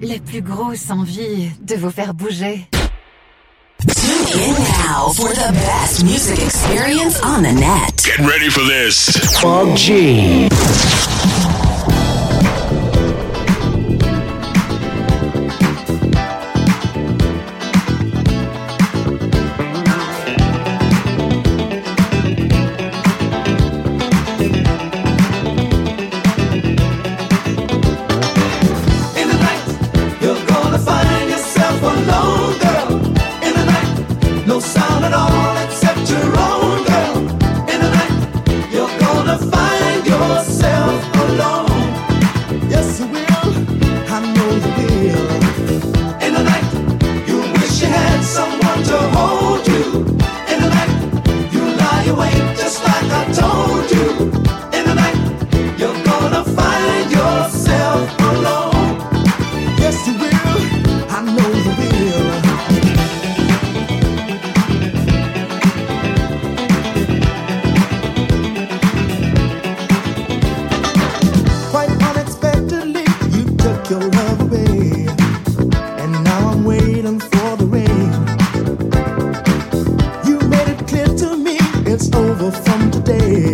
la plus grosse envie de vous faire bouger. Tune in now for the best music experience on the net. Get ready for this. 4G.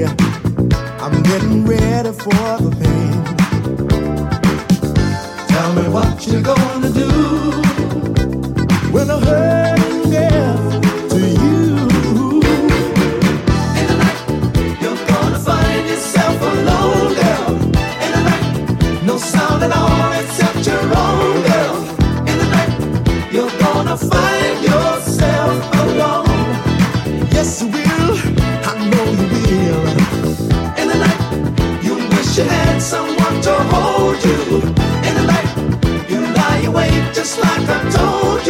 I'm getting ready for the pain. Tell me what you're gonna do when the hurting gets to you. In the night, you're gonna find yourself alone, girl. In the night, no sound at all except your own, girl. In the night, you're gonna find yourself alone. Yes, you had someone to hold you. In the night, you lie awake just like I told you.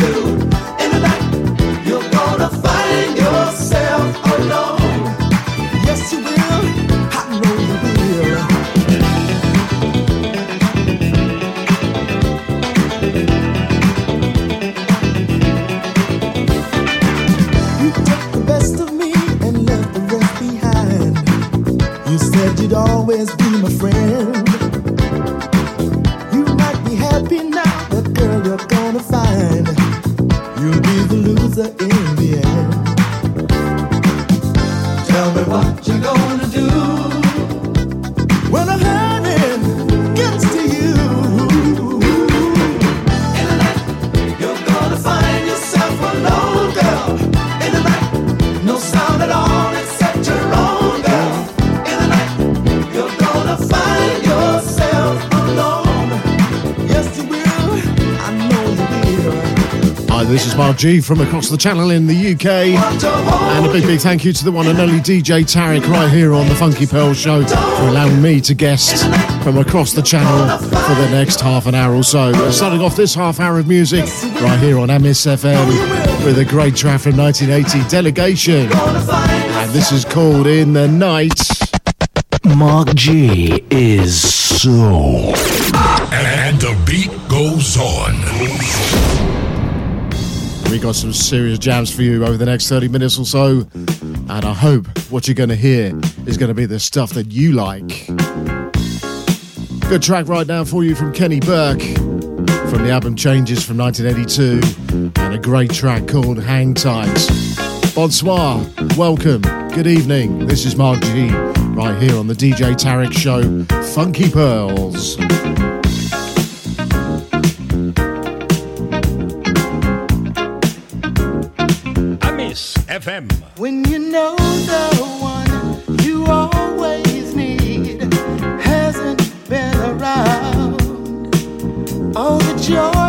Hi, this is Mark G from across the channel in the UK. Want to hold And a big, big thank you to the one and only DJ Tarek right here on the Funky Pearl Show for allowing me to guest from across the channel for the next half an hour or so. We're starting off this half hour of music right here on MSFM with a great track from 1980, Delegation. And this is called In the Night. Mark G is so. And the beat goes on. We got some serious jams for you over the next 30 minutes or so. And I hope what you're going to hear is going to be the stuff that you like. Good track right now for you from Kenny Burke from the album Changes from 1982. And a great track called Hang Tight. Bonsoir, welcome, good evening. This is Mark G right here on the DJ Tarek Show, Funky Pearls. FM. When you know the one you always need hasn't been around, all the joy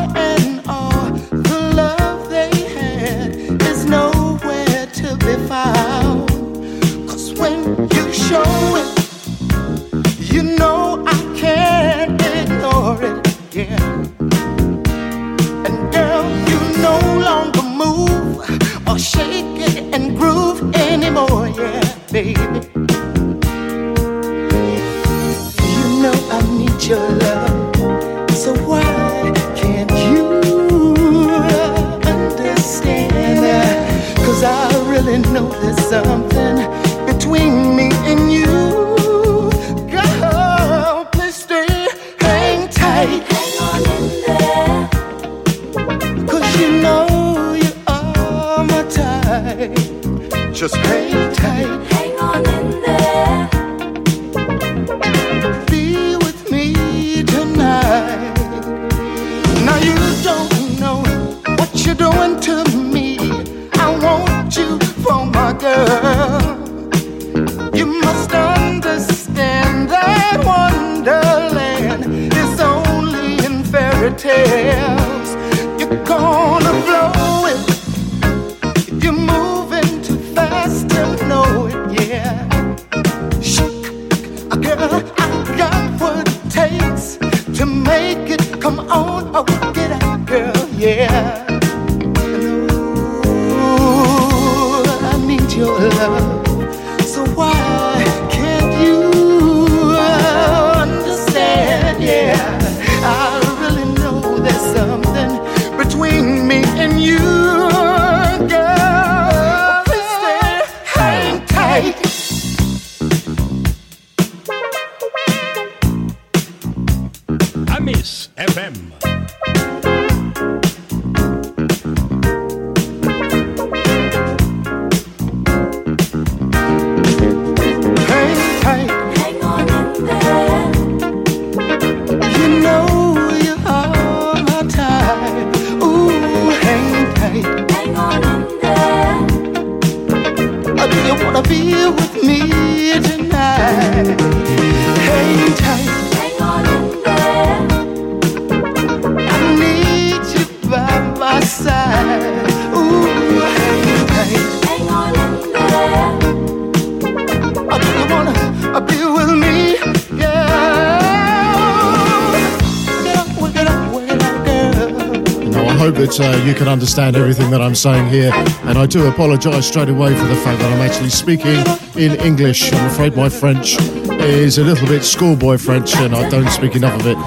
understand everything that I'm saying here, and I do apologise straight away for the fact that I'm actually speaking in English. I'm afraid my French is a little bit schoolboy French, and I don't speak enough of it.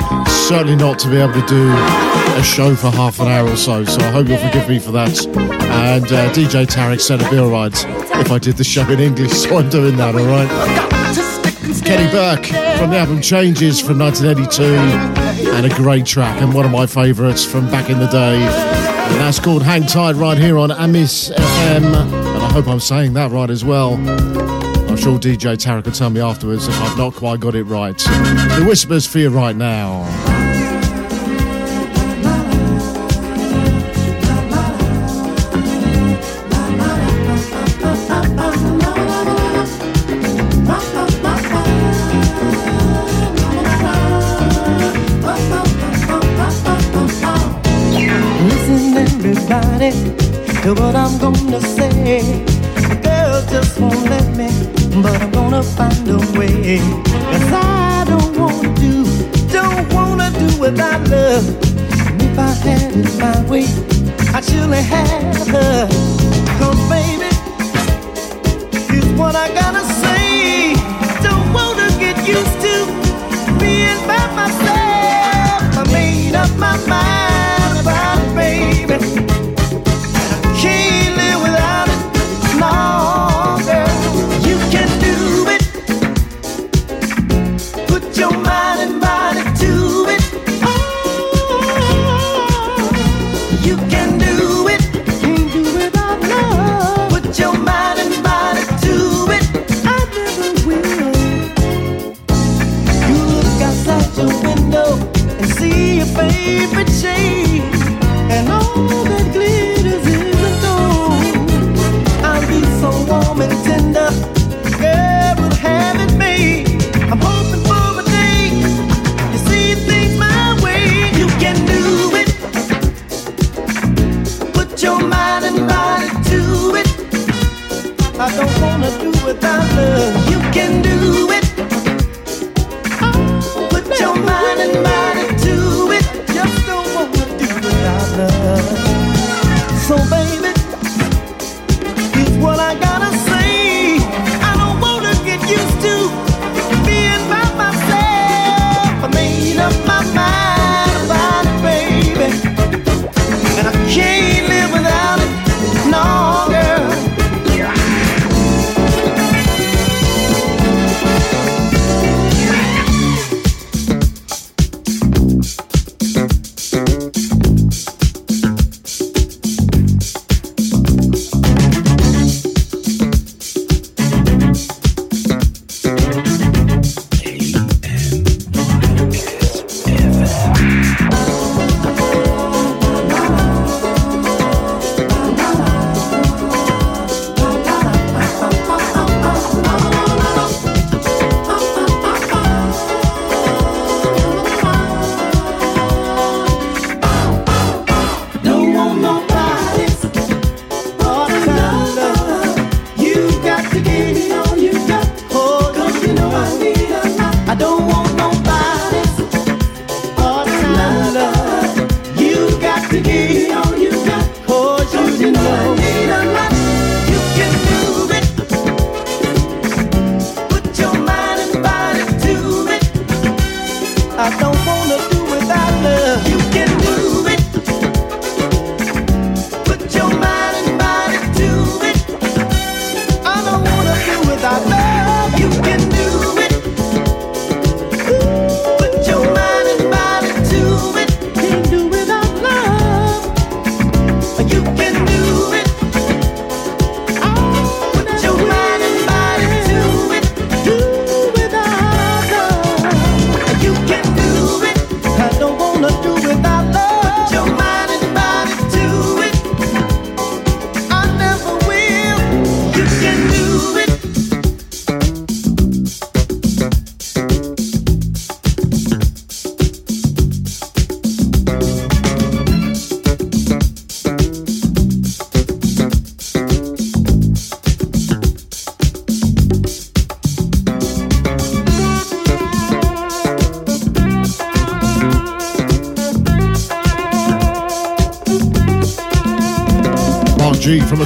Certainly not to be able to do a show for half an hour or so, so I hope you'll forgive me for that. And uh, DJ Tarek said it'd be alright if I did the show in English, so I'm doing that, alright? Kenny Burke from the album Changes from 1982, and a great track, and one of my favourites from back in the day. And that's called Hang Tight right here on Amis FM, and I hope I'm saying that right as well. I'm sure DJ Tarek will tell me afterwards if I've not quite got it right. The Whispers for you right now. To what I'm gonna say. Girl just won't let me, but I'm gonna find a way. Cause I don't wanna do, don't wanna do without love. And if I had it my way, I'd surely have her. Cause baby, here's what I gotta say. Don't wanna get used to being by myself. I made up my mind favorite shade, and all that glitters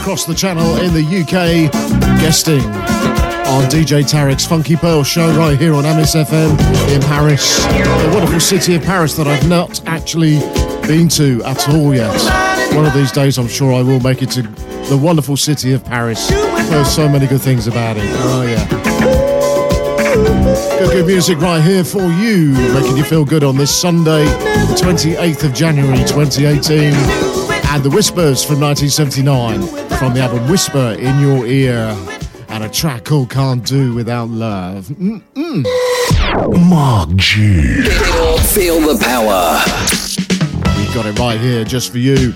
across the channel in the UK, guesting on DJ Tarek's Funky Pearl show right here on Amis FM in Paris, the wonderful city of Paris that I've not actually been to at all yet. One of these days, I'm sure I will make it to the wonderful city of Paris. There's so many good things about it. Oh, yeah. Good, good music right here for you, making you feel good on this Sunday, the 28th of January 2018. And The Whispers from 1979 from the album Whisper in Your Ear. And a track called Can't Do Without Love. Mm-mm. Mark G. Feel the power. We've got it right here just for you.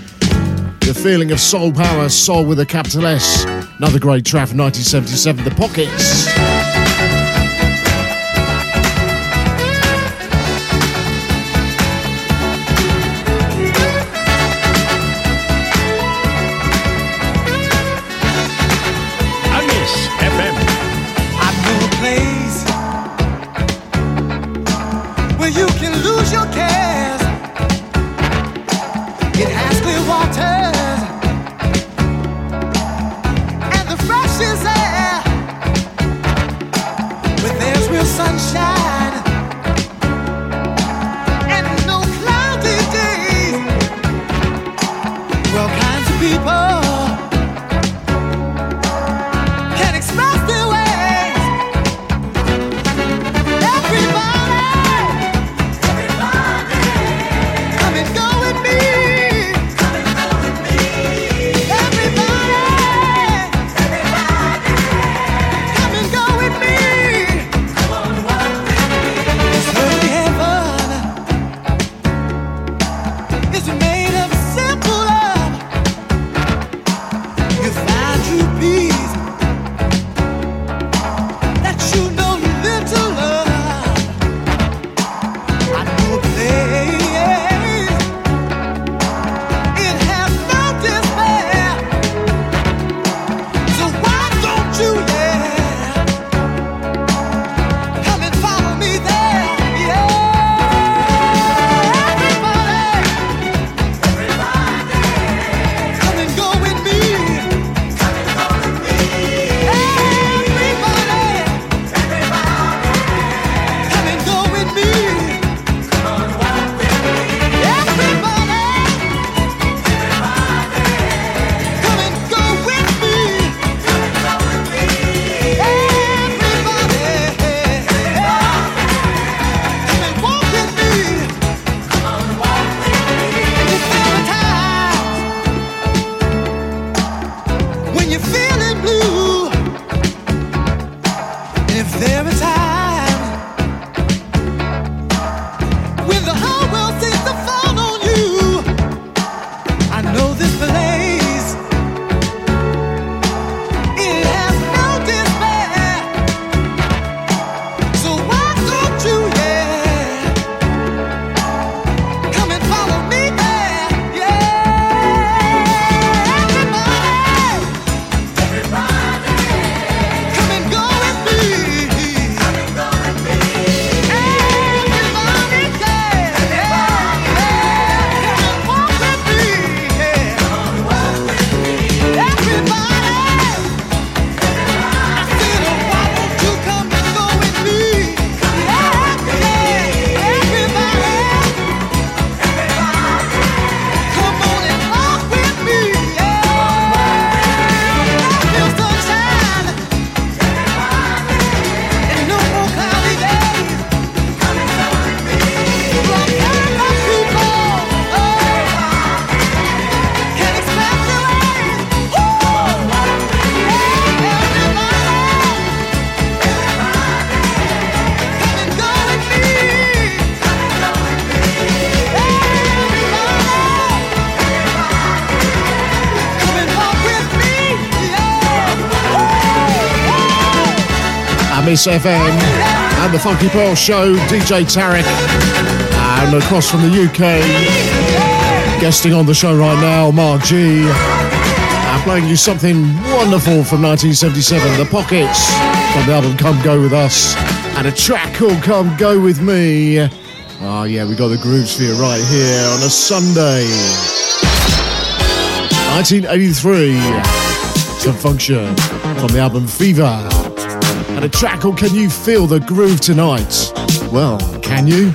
The feeling of soul power, soul with a capital S. Another great track from 1977, The Pockets. Amis FM and the Funky Pearl Show, DJ Tarek. And across from the UK, guesting on the show right now, Mark G. I'm playing you something wonderful from 1977, The Pockets, from the album Come Go With Us, and a track called Come Go With Me. Oh, yeah, we got the grooves for you right here on a Sunday. 1983. Con Funk Shun from the album Fever. A track called Can You Feel the Groove Tonight? Well, can you?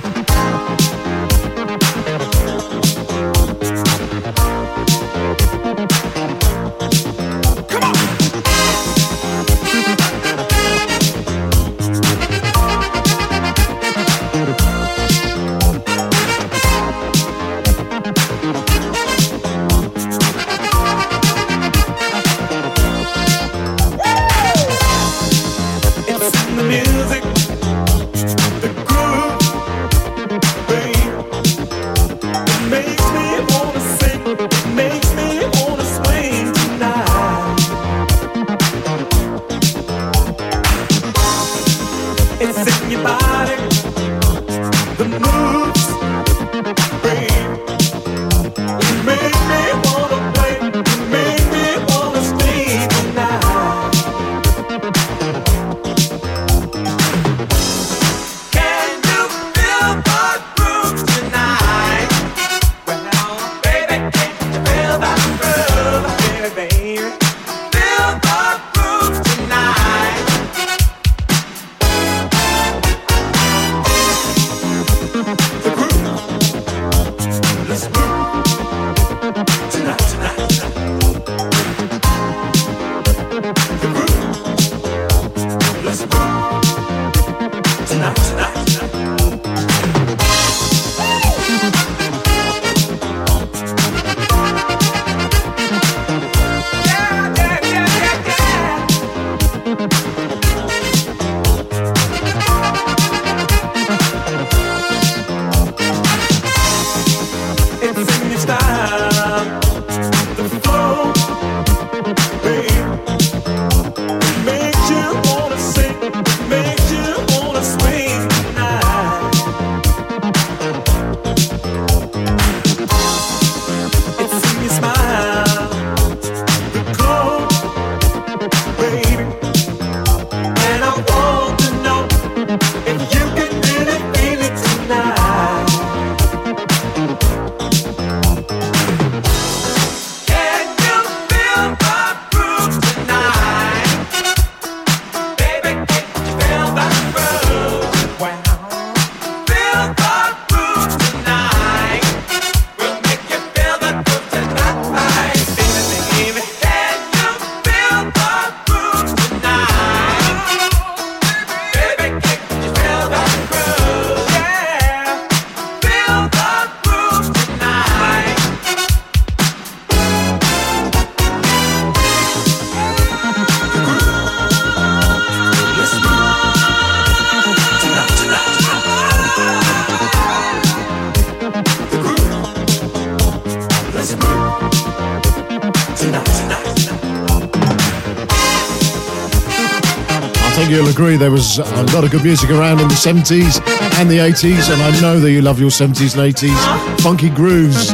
Agree there was uh, a lot of good music around in the 70s and the 80s, and I know that you love your 70s and 80s. Funky grooves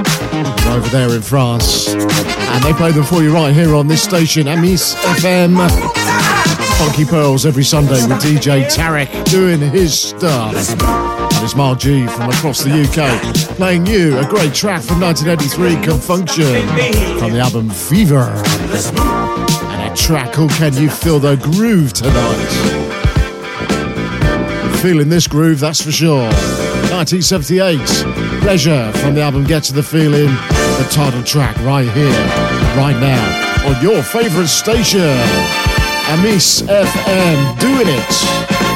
over there in France. And they play them for you right here on this station, Amis FM. Funky Pearls every Sunday with DJ Tarek doing his stuff. And it's Mark G from across the UK playing you a great track from 1983, Con Funk Shun, from the album Fever. Track called Can You Feel the Groove Tonight? feeling this groove, that's for sure. 1978, Pleasure from the album Get to the Feeling, the title track right here, right now, on your favourite station, Amis FM, doing it.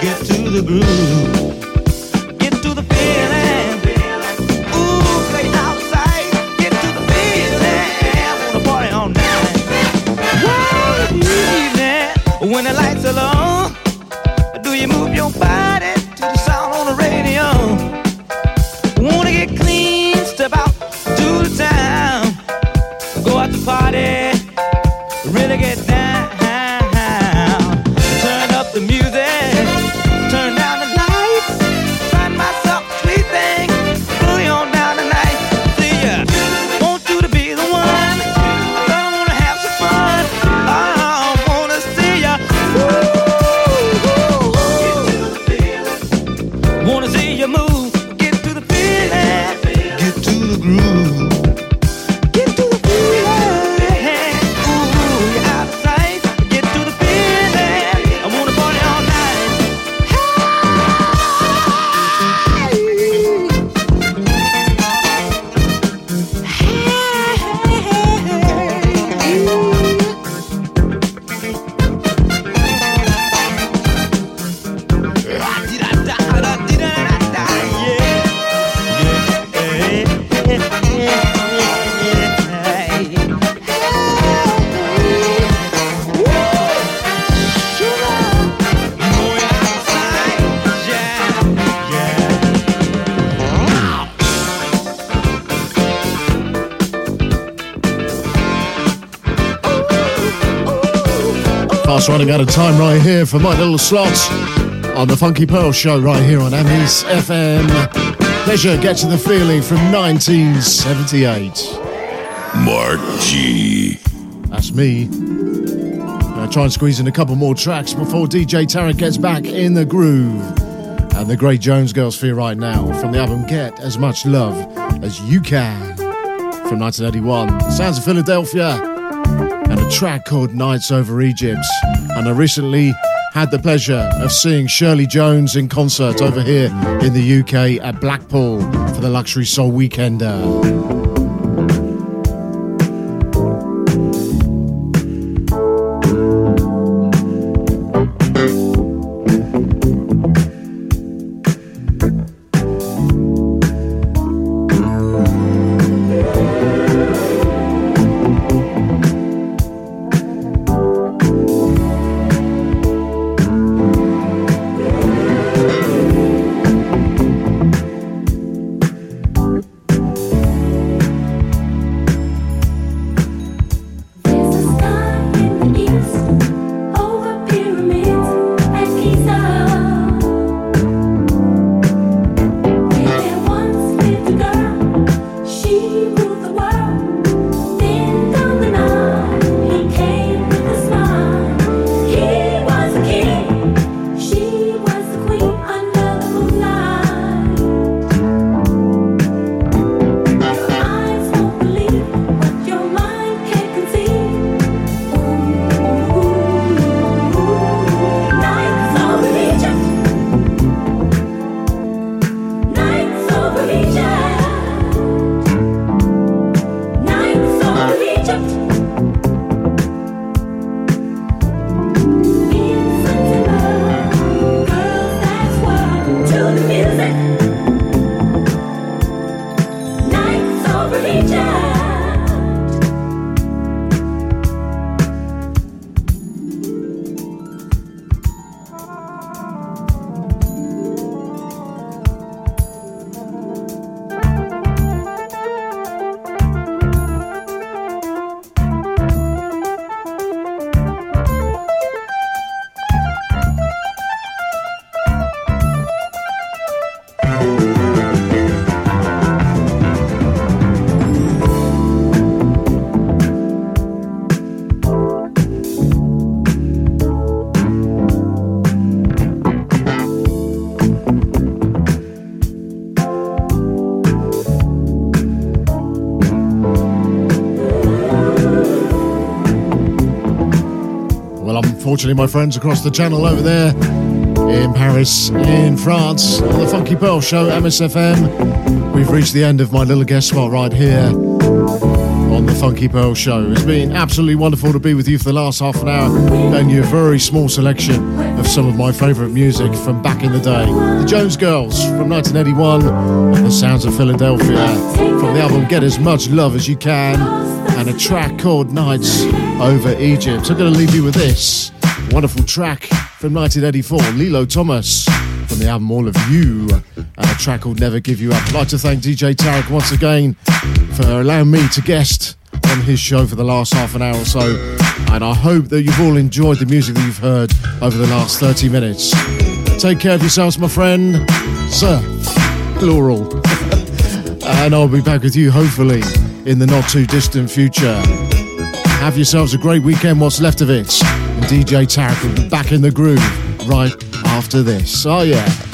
get to the groove. Running out of time right here for my little slot on the Funky Pearl Show right here on Emmys FM. Pleasure, get to the feeling from 1978. Mark G. That's me. Gonna try and squeeze in a couple more tracks before DJ Tarek gets back in the groove. And the great Jones Girls for you right now from the album Get As Much Love As You Can from 1981. Sounds of Philadelphia track called Nights Over Egypt. And I recently had the pleasure of seeing Shirley Jones in concert over here in the UK at Blackpool for the Luxury Soul Weekender. Unfortunately, my friends across the channel over there in Paris, in France, on the Funky Pearl Show, MSFM, we've reached the end of my little guest spot right here on the Funky Pearl Show. It's been absolutely wonderful to be with you for the last half an hour and your very small selection of some of my favourite music from back in the day. The Jones Girls from 1981 and the Sounds of Philadelphia from the album Get As Much Love As You Can and a track called Nights Over Egypt. I'm going to leave you with this wonderful track from 1984, Lillo Thomas from the album All of You, and a track called Never Give You Up. I'd like to thank DJ Tarek once again for allowing me to guest on his show for the last half an hour or so. And I hope that you've all enjoyed the music that you've heard over the last 30 minutes. Take care of yourselves, my friend. Sir, plural. and I'll be back with you hopefully in the not too distant future. Have yourselves a great weekend, what's left of it. DJ Tarek will be back in the groove right after this. Oh, yeah.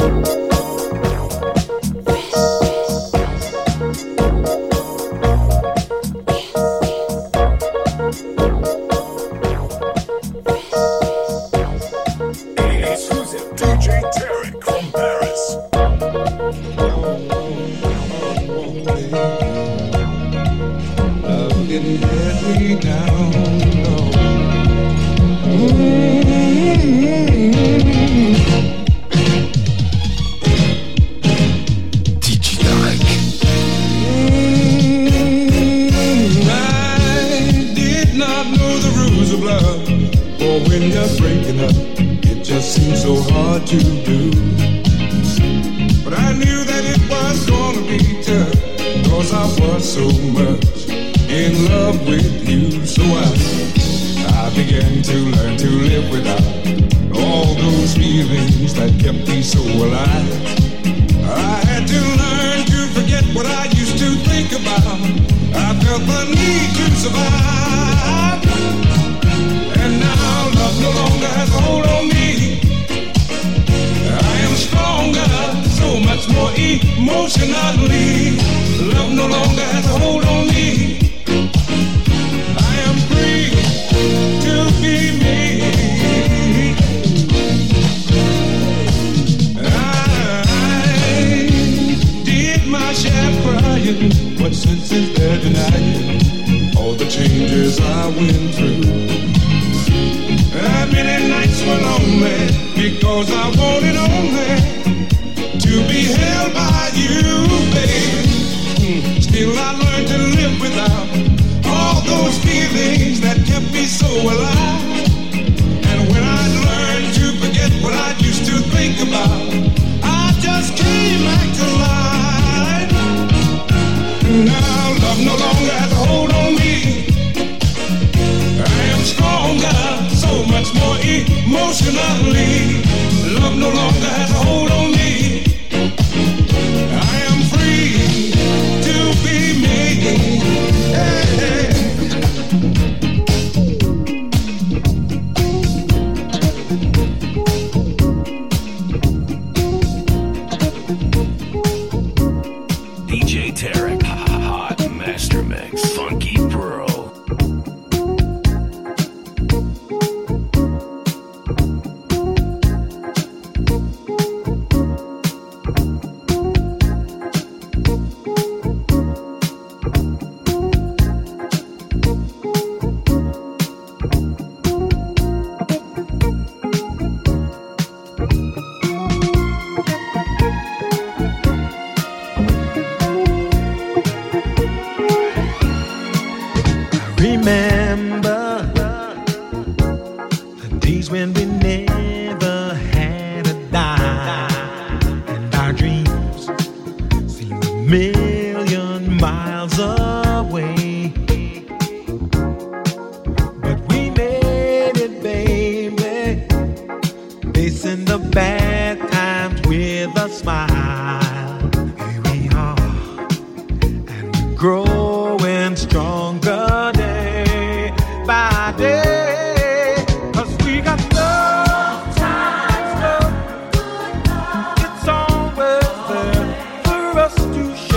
Exclusive to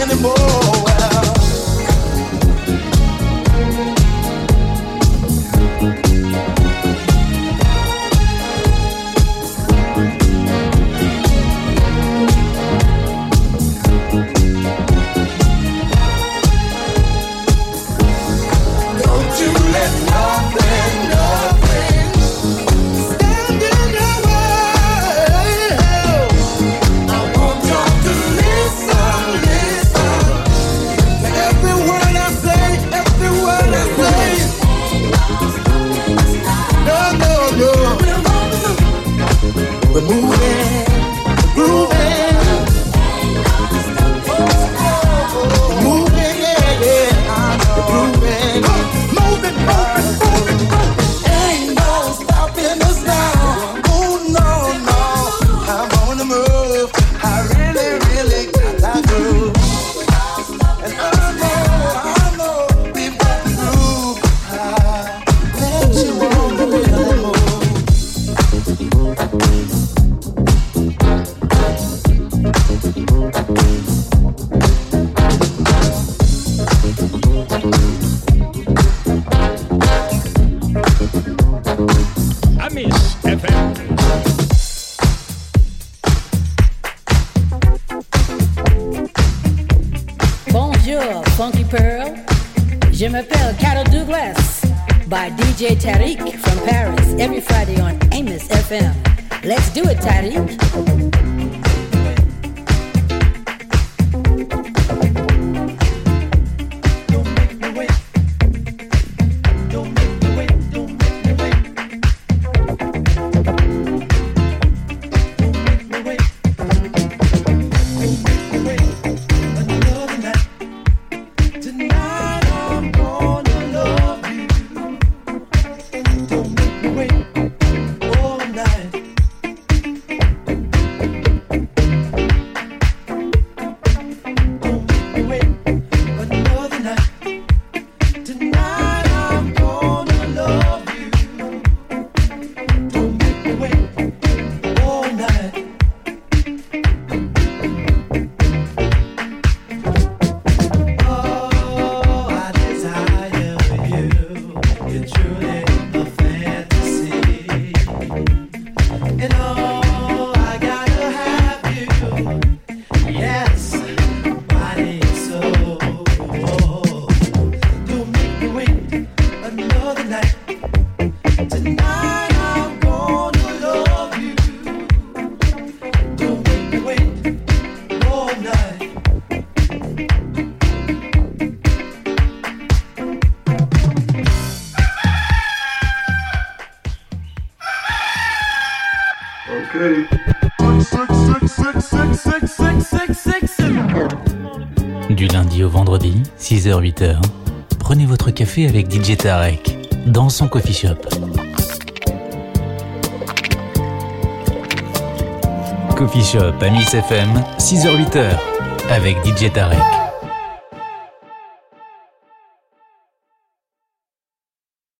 anymore. 6h-8h, hein. prenez votre café avec DJ Tarek dans son coffee shop. Coffee Shop à FM, 6h-8h, avec DJ Tarek.